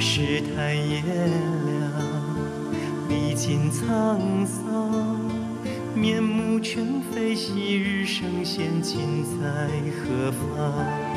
世态炎凉历尽沧桑面目全非昔日圣贤今在何方？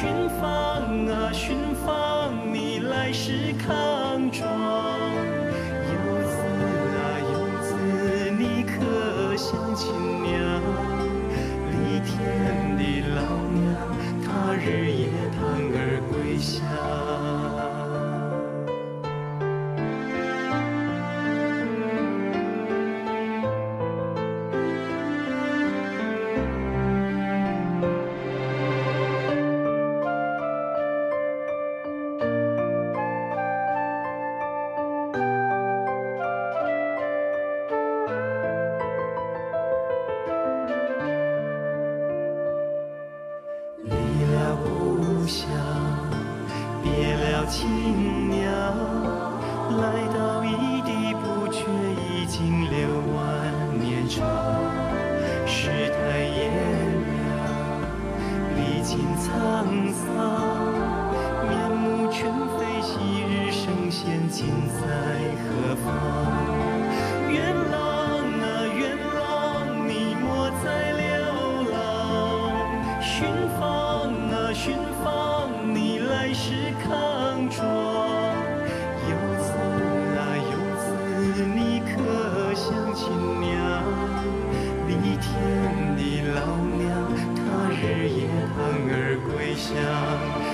寻芳啊，寻芳，你来时康庄。游子啊，游子，你可想亲娘？离天的老娘，她日夜盼儿归乡。青鸟来到异地，不觉已经六万年长。世态炎凉，历尽沧桑，面目全非，昔日圣贤今在何？想。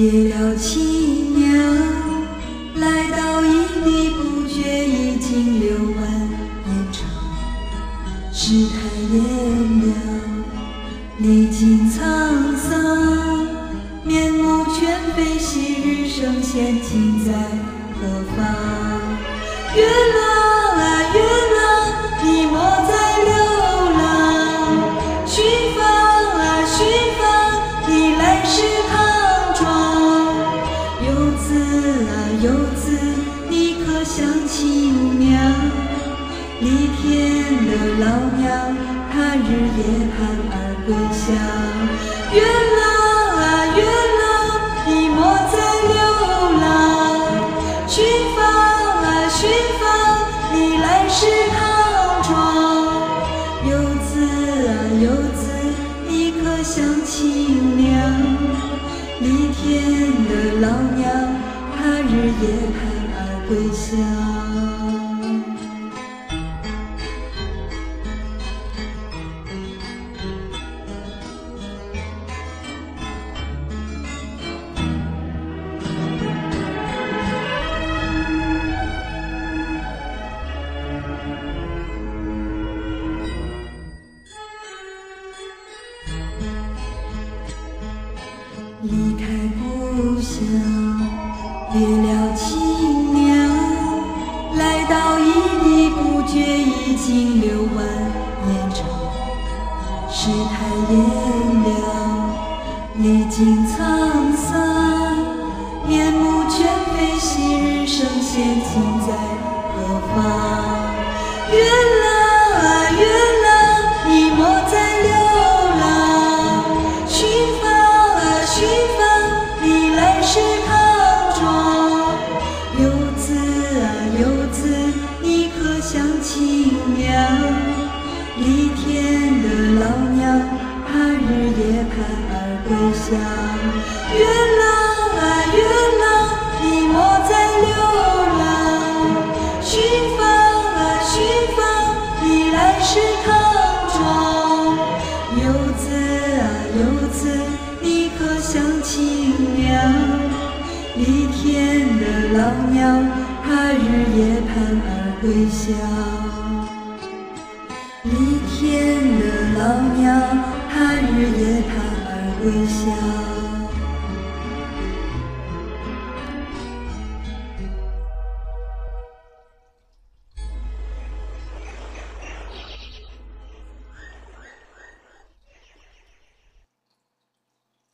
别了情想亲娘？离天的老娘，她日夜盼儿归乡。月老啊月老，你莫再流浪。寻访啊寻访，你来时康庄。游子啊游子，你可想亲娘？离天的老娘。他日夜盼归乡。离开故乡。别了亲已经六万年长。世态炎凉，历经沧桑，面目全非，昔日圣贤今在何方？原来月朗啊月朗，你莫再流浪。寻访啊寻访，你来时康庄。游子啊游子，你可想亲娘？离天的老娘，她日夜盼儿归乡。离天的老娘，她日夜盼。微笑。